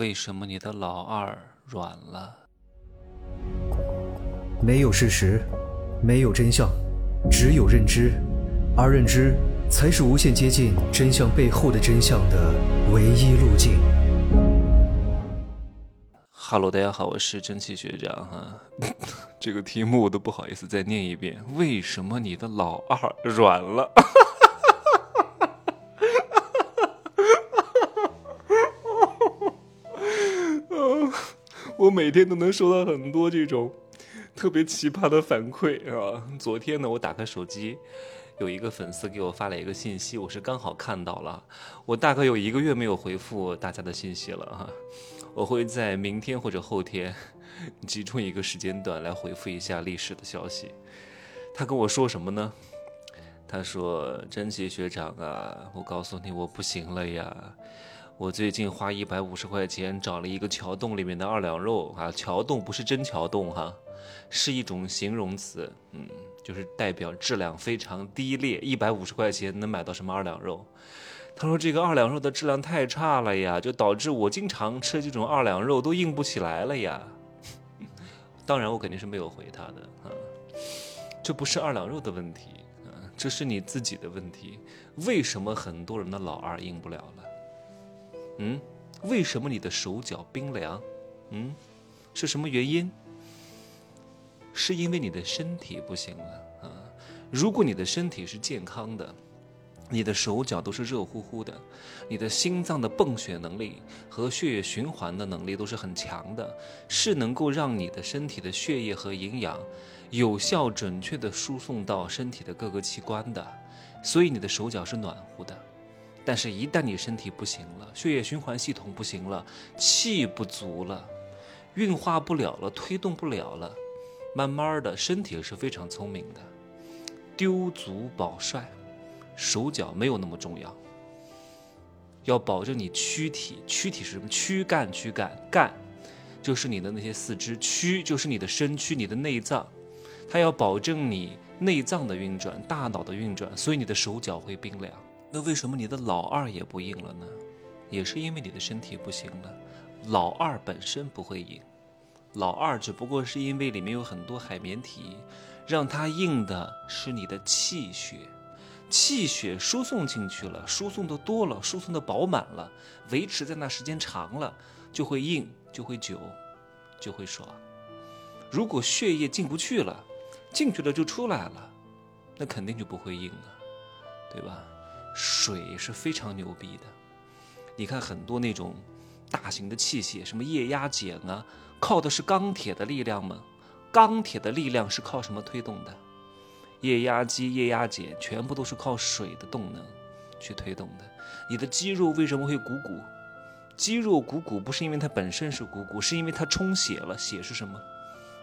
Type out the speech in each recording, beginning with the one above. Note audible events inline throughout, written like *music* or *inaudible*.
为什么你的老二软了？没有事实，没有真相，只有认知，而认知才是无限接近真相背后的真相的唯一路径。哈喽，大家好，我是蒸汽学长哈。*laughs* 这个题目我都不好意思再念一遍。为什么你的老二软了？我每天都能收到很多这种 *laughs* 特别奇葩的反馈啊！昨天呢，我打开手机，有一个粉丝给我发了一个信息，我是刚好看到了。我大概有一个月没有回复大家的信息了哈，*laughs* 我会在明天或者后天集中一个时间段来回复一下历史的消息。他跟我说什么呢？他说：“珍奇学长啊，我告诉你，我不行了呀。”我最近花一百五十块钱找了一个桥洞里面的二两肉啊，桥洞不是真桥洞哈，是一种形容词，嗯，就是代表质量非常低劣。一百五十块钱能买到什么二两肉？他说这个二两肉的质量太差了呀，就导致我经常吃这种二两肉都硬不起来了呀。*laughs* 当然我肯定是没有回他的啊，这不是二两肉的问题啊，这是你自己的问题。为什么很多人的老二硬不了了？嗯，为什么你的手脚冰凉？嗯，是什么原因？是因为你的身体不行了啊！如果你的身体是健康的，你的手脚都是热乎乎的，你的心脏的泵血能力和血液循环的能力都是很强的，是能够让你的身体的血液和营养有效准确的输送到身体的各个器官的，所以你的手脚是暖乎的。但是，一旦你身体不行了，血液循环系统不行了，气不足了，运化不了了，推动不了了，慢慢的，身体是非常聪明的，丢足保帅，手脚没有那么重要，要保证你躯体，躯体是什么？躯干，躯干，干就是你的那些四肢，躯就是你的身躯，你的内脏，它要保证你内脏的运转，大脑的运转，所以你的手脚会冰凉。那为什么你的老二也不硬了呢？也是因为你的身体不行了。老二本身不会硬，老二只不过是因为里面有很多海绵体，让它硬的是你的气血，气血输送进去了，输送的多了，输送的饱满了，维持在那时间长了，就会硬，就会久，就会爽。如果血液进不去了，进去了就出来了，那肯定就不会硬了，对吧？水是非常牛逼的，你看很多那种大型的器械，什么液压剪啊，靠的是钢铁的力量吗？钢铁的力量是靠什么推动的？液压机、液压剪全部都是靠水的动能去推动的。你的肌肉为什么会鼓鼓？肌肉鼓鼓不是因为它本身是鼓鼓，是因为它充血了。血是什么？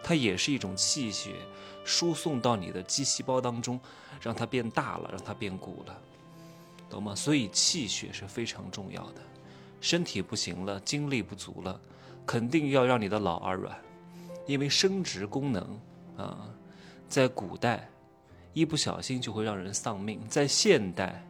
它也是一种气血，输送到你的肌细胞当中，让它变大了，让它变鼓了。懂吗？所以气血是非常重要的。身体不行了，精力不足了，肯定要让你的老二软，因为生殖功能啊，在古代一不小心就会让人丧命，在现代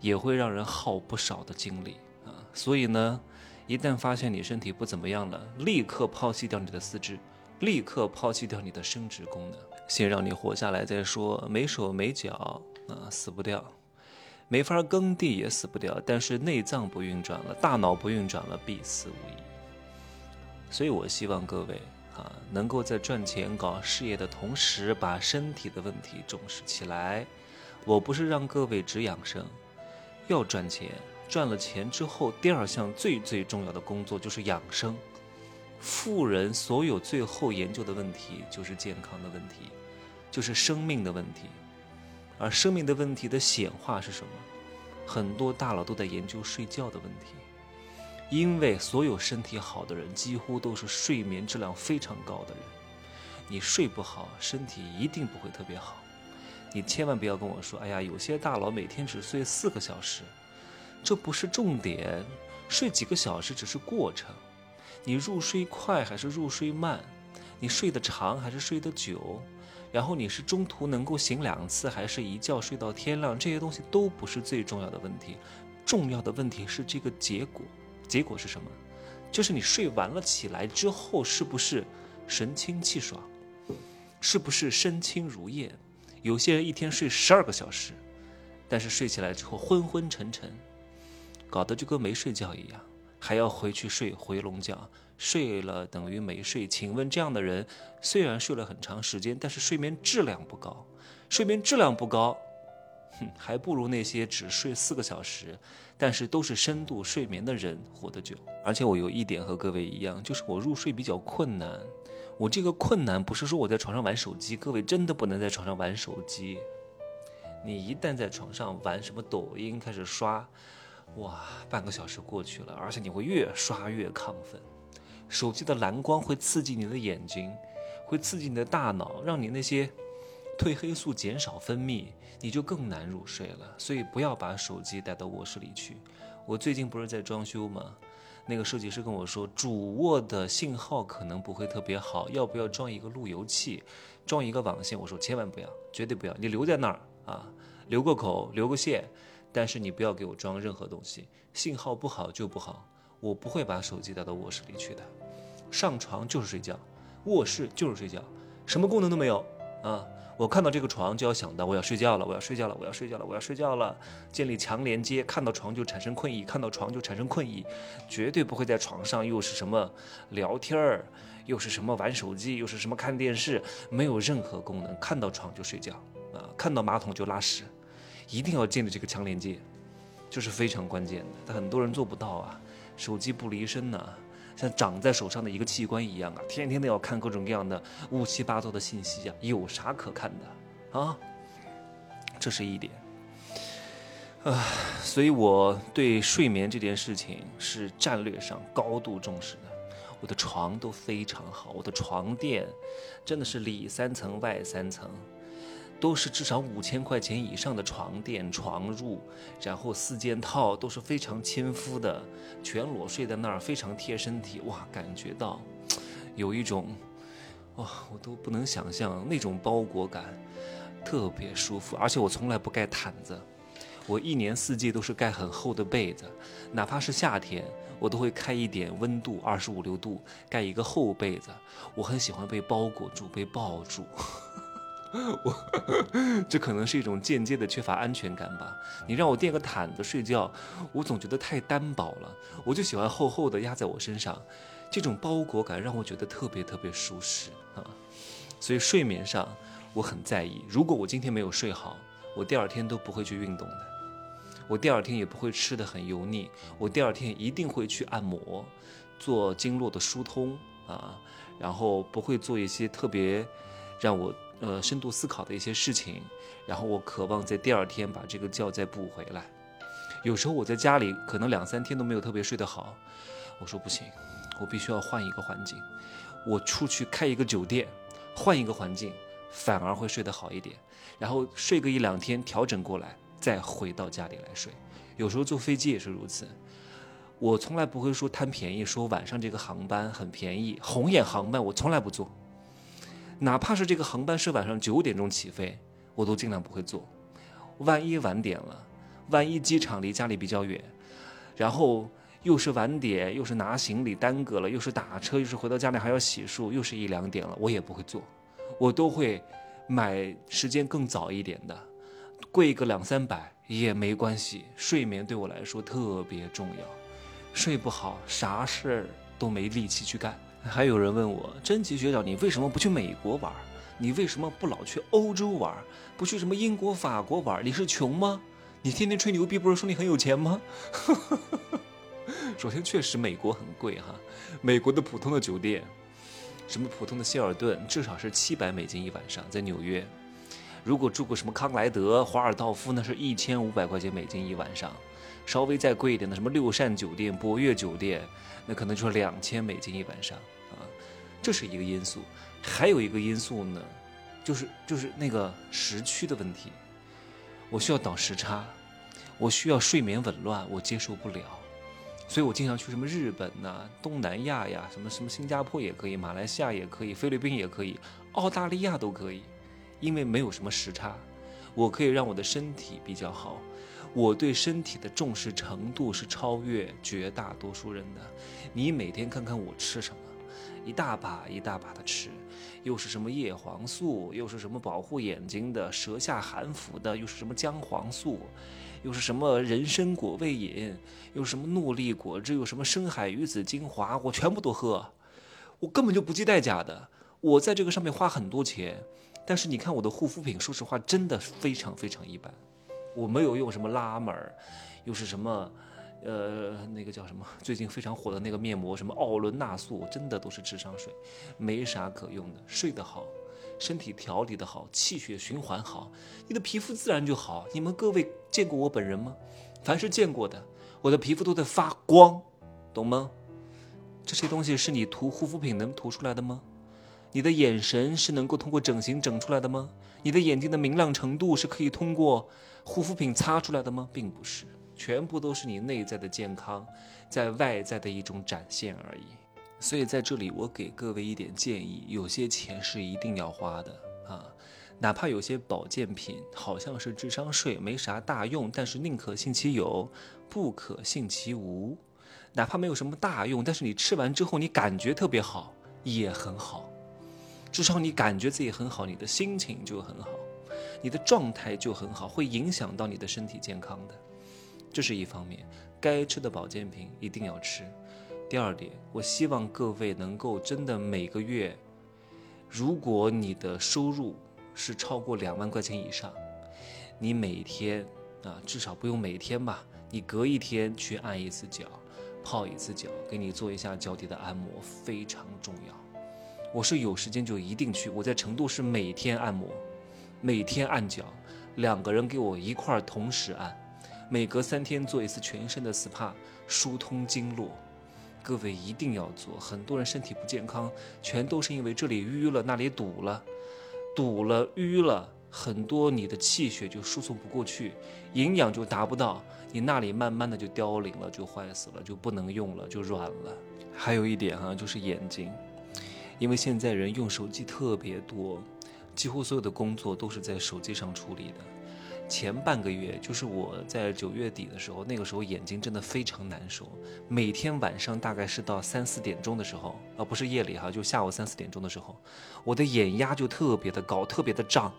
也会让人耗不少的精力啊。所以呢，一旦发现你身体不怎么样了，立刻抛弃掉你的四肢，立刻抛弃掉你的生殖功能，先让你活下来再说。没手没脚啊，死不掉。没法耕地也死不掉，但是内脏不运转了，大脑不运转了，必死无疑。所以我希望各位啊，能够在赚钱搞事业的同时，把身体的问题重视起来。我不是让各位只养生，要赚钱，赚了钱之后，第二项最最重要的工作就是养生。富人所有最后研究的问题就是健康的问题，就是生命的问题。而生命的问题的显化是什么？很多大佬都在研究睡觉的问题，因为所有身体好的人几乎都是睡眠质量非常高的人。你睡不好，身体一定不会特别好。你千万不要跟我说：“哎呀，有些大佬每天只睡四个小时，这不是重点，睡几个小时只是过程。你入睡快还是入睡慢？你睡得长还是睡得久？”然后你是中途能够醒两次，还是一觉睡到天亮？这些东西都不是最重要的问题，重要的问题是这个结果。结果是什么？就是你睡完了起来之后，是不是神清气爽？是不是身轻如燕？有些人一天睡十二个小时，但是睡起来之后昏昏沉沉，搞得就跟没睡觉一样，还要回去睡回笼觉，睡了等于没睡。请问这样的人虽然睡了很长时间，但是睡眠质量不高，睡眠质量不高，哼，还不如那些只睡四个小时，但是都是深度睡眠的人活得久。而且我有一点和各位一样，就是我入睡比较困难。我这个困难不是说我在床上玩手机，各位真的不能在床上玩手机。你一旦在床上玩什么抖音，开始刷，哇，半个小时过去了，而且你会越刷越亢奋。手机的蓝光会刺激你的眼睛，会刺激你的大脑，让你那些褪黑素减少分泌，你就更难入睡了。所以不要把手机带到卧室里去。我最近不是在装修吗？那个设计师跟我说，主卧的信号可能不会特别好，要不要装一个路由器，装一个网线？我说千万不要，绝对不要，你留在那儿啊，留个口，留个线，但是你不要给我装任何东西，信号不好就不好，我不会把手机带到卧室里去的，上床就是睡觉，卧室就是睡觉，什么功能都没有啊。我看到这个床就要想到我要睡觉了，我要睡觉了，我要睡觉了，我要睡觉了。建立强连接，看到床就产生困意，看到床就产生困意，绝对不会在床上又是什么聊天儿，又是什么玩手机，又是什么看电视，没有任何功能。看到床就睡觉啊，看到马桶就拉屎，一定要建立这个强连接，这是非常关键的。但很多人做不到啊，手机不离身呢。像长在手上的一个器官一样啊，天天都要看各种各样的乌七八糟的信息啊，有啥可看的啊？这是一点啊，所以我对睡眠这件事情是战略上高度重视的。我的床都非常好，我的床垫真的是里三层外三层。都是至少五千块钱以上的床垫、床褥，然后四件套都是非常亲肤的，全裸睡在那儿，非常贴身体，哇，感觉到有一种，哇，我都不能想象那种包裹感，特别舒服。而且我从来不盖毯子，我一年四季都是盖很厚的被子，哪怕是夏天，我都会开一点温度，二十五六度，盖一个厚被子。我很喜欢被包裹住，被抱住。*laughs* 我这可能是一种间接的缺乏安全感吧。你让我垫个毯子睡觉，我总觉得太单薄了。我就喜欢厚厚的压在我身上，这种包裹感让我觉得特别特别舒适啊。所以睡眠上我很在意。如果我今天没有睡好，我第二天都不会去运动的。我第二天也不会吃的很油腻。我第二天一定会去按摩，做经络的疏通啊，然后不会做一些特别让我。呃，深度思考的一些事情，然后我渴望在第二天把这个觉再补回来。有时候我在家里可能两三天都没有特别睡得好，我说不行，我必须要换一个环境。我出去开一个酒店，换一个环境，反而会睡得好一点。然后睡个一两天调整过来，再回到家里来睡。有时候坐飞机也是如此。我从来不会说贪便宜，说晚上这个航班很便宜，红眼航班我从来不坐。哪怕是这个航班是晚上九点钟起飞，我都尽量不会坐。万一晚点了，万一机场离家里比较远，然后又是晚点，又是拿行李耽搁了，又是打车，又是回到家里还要洗漱，又是一两点了，我也不会坐。我都会买时间更早一点的，贵个两三百也没关系。睡眠对我来说特别重要，睡不好啥事儿都没力气去干。还有人问我，真奇学长，你为什么不去美国玩？你为什么不老去欧洲玩？不去什么英国、法国玩？你是穷吗？*laughs* 你天天吹牛逼，不是说你很有钱吗？*laughs* 首先，确实美国很贵哈。美国的普通的酒店，什么普通的希尔顿，至少是七百美金一晚上，在纽约。如果住过什么康莱德、华尔道夫，那是一千五百块钱美金一晚上。稍微再贵一点的，什么六善酒店、博悦酒店。那可能就是两千美金一晚上啊，这是一个因素。还有一个因素呢，就是就是那个时区的问题。我需要倒时差，我需要睡眠紊乱，我接受不了。所以我经常去什么日本呐、东南亚呀，什么什么新加坡也可以，马来西亚也可以，菲律宾也可以，澳大利亚都可以，因为没有什么时差，我可以让我的身体比较好。我对身体的重视程度是超越绝大多数人的。你每天看看我吃什么，一大把一大把的吃，又是什么叶黄素，又是什么保护眼睛的，舌下含服的，又是什么姜黄素，又是什么人参果味饮，又是什么诺丽果汁，又什么深海鱼子精华，我全部都喝，我根本就不计代价的。我在这个上面花很多钱。但是你看我的护肤品，说实话真的非常非常一般。我没有用什么拉美儿，又是什么，呃，那个叫什么？*laughs* 最近非常火的那个面膜，什么奥伦纳素，真的都是智商税，没啥可用的。睡得好，身体调理得好，气血循环好，你的皮肤自然就好。你们各位见过我本人吗？凡是见过的，我的皮肤都在发光，懂吗？这些东西是你涂护肤品能涂出来的吗？你的眼神是能够通过整形整出来的吗？你的眼睛的明亮程度是可以通过护肤品擦出来的吗？并不是，全部都是你内在的健康，在外在的一种展现而已。所以在这里，我给各位一点建议：有些钱是一定要花的啊，哪怕有些保健品好像是智商税，没啥大用，但是宁可信其有，不可信其无。哪怕没有什么大用，但是你吃完之后你感觉特别好，也很好。至少你感觉自己很好，你的心情就很好，你的状态就很好，会影响到你的身体健康的，这是一方面。该吃的保健品一定要吃。第二点，我希望各位能够真的每个月，如果你的收入是超过两万块钱以上，你每天啊，至少不用每天吧，你隔一天去按一次脚，泡一次脚，给你做一下脚底的按摩，非常重要。我是有时间就一定去。我在成都是每天按摩，每天按脚，两个人给我一块儿同时按，每隔三天做一次全身的 SPA，疏通经络。各位一定要做。很多人身体不健康，全都是因为这里淤了，那里堵了，堵了淤了，很多你的气血就输送不过去，营养就达不到，你那里慢慢的就凋零了，就坏死了，就不能用了，就软了。还有一点哈，就是眼睛。因为现在人用手机特别多，几乎所有的工作都是在手机上处理的。前半个月，就是我在九月底的时候，那个时候眼睛真的非常难受，每天晚上大概是到三四点钟的时候，而不是夜里哈，就下午三四点钟的时候，我的眼压就特别的高，特别的胀，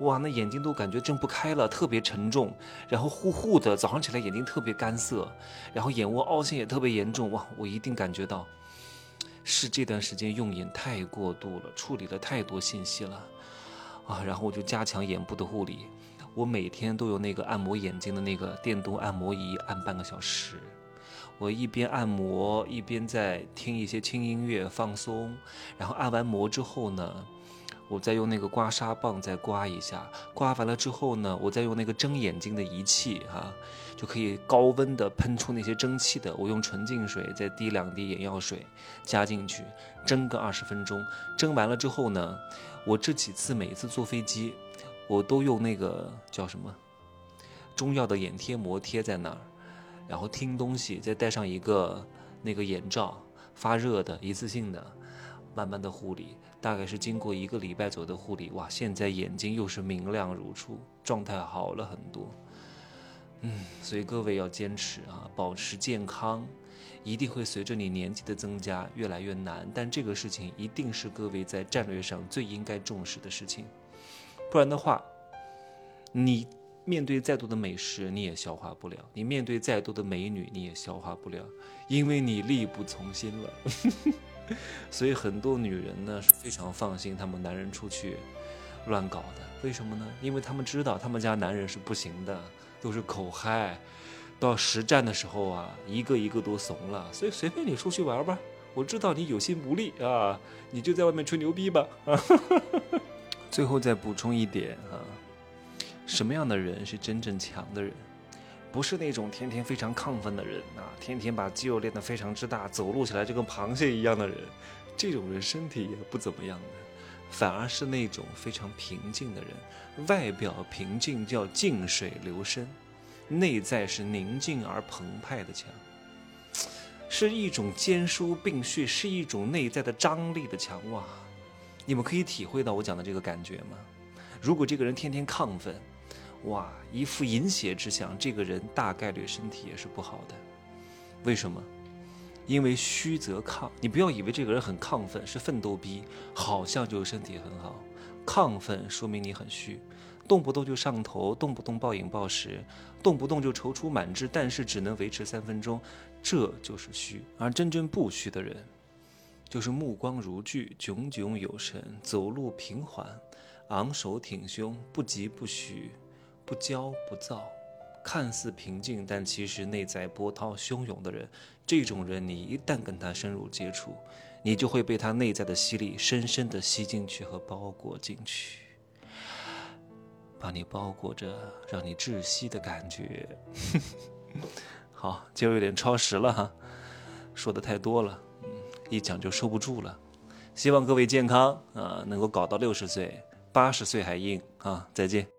哇，那眼睛都感觉睁不开了，特别沉重，然后糊糊的，早上起来眼睛特别干涩，然后眼窝凹陷也特别严重，哇，我一定感觉到。是这段时间用眼太过度了，处理了太多信息了，啊，然后我就加强眼部的护理，我每天都有那个按摩眼睛的那个电动按摩仪，按半个小时，我一边按摩一边在听一些轻音乐放松，然后按完摩之后呢。我再用那个刮痧棒再刮一下，刮完了之后呢，我再用那个蒸眼睛的仪器哈，就可以高温的喷出那些蒸汽的。我用纯净水再滴两滴眼药水加进去，蒸个二十分钟。蒸完了之后呢，我这几次每一次坐飞机，我都用那个叫什么中药的眼贴膜贴在那儿，然后听东西，再戴上一个那个眼罩，发热的一次性的，慢慢的护理。大概是经过一个礼拜左右的护理，哇，现在眼睛又是明亮如初，状态好了很多。嗯，所以各位要坚持啊，保持健康，一定会随着你年纪的增加越来越难，但这个事情一定是各位在战略上最应该重视的事情，不然的话，你面对再多的美食你也消化不了，你面对再多的美女你也消化不了，因为你力不从心了。*laughs* *laughs* 所以很多女人呢是非常放心他们男人出去乱搞的，为什么呢？因为他们知道他们家男人是不行的，都是口嗨，到实战的时候啊，一个一个都怂了。所以随便你出去玩吧，我知道你有心无力啊，你就在外面吹牛逼吧啊。*laughs* 最后再补充一点啊，什么样的人是真正强的人？不是那种天天非常亢奋的人啊，天天把肌肉练得非常之大，走路起来就跟螃蟹一样的人，这种人身体也不怎么样的，反而是那种非常平静的人，外表平静叫静水流深，内在是宁静而澎湃的强，是一种兼收并蓄，是一种内在的张力的强哇！你们可以体会到我讲的这个感觉吗？如果这个人天天亢奋。哇，一副饮血之相，这个人大概率身体也是不好的。为什么？因为虚则亢，你不要以为这个人很亢奋，是奋斗逼，好像就身体很好。亢奋说明你很虚，动不动就上头，动不动暴饮暴食，动不动就踌躇满志，但是只能维持三分钟，这就是虚。而真正不虚的人，就是目光如炬，炯炯有神，走路平缓，昂首挺胸，不急不徐，不骄不躁，看似平静，但其实内在波涛汹涌的人。这种人，你一旦跟他深入接触，你就会被他内在的吸力深深的吸进去和包裹进去，把你包裹着，让你窒息的感觉。*laughs* 好，今儿有点超时了哈，说的太多了，一讲就收不住了。希望各位健康啊，能够搞到六十岁，八十岁还硬啊！再见。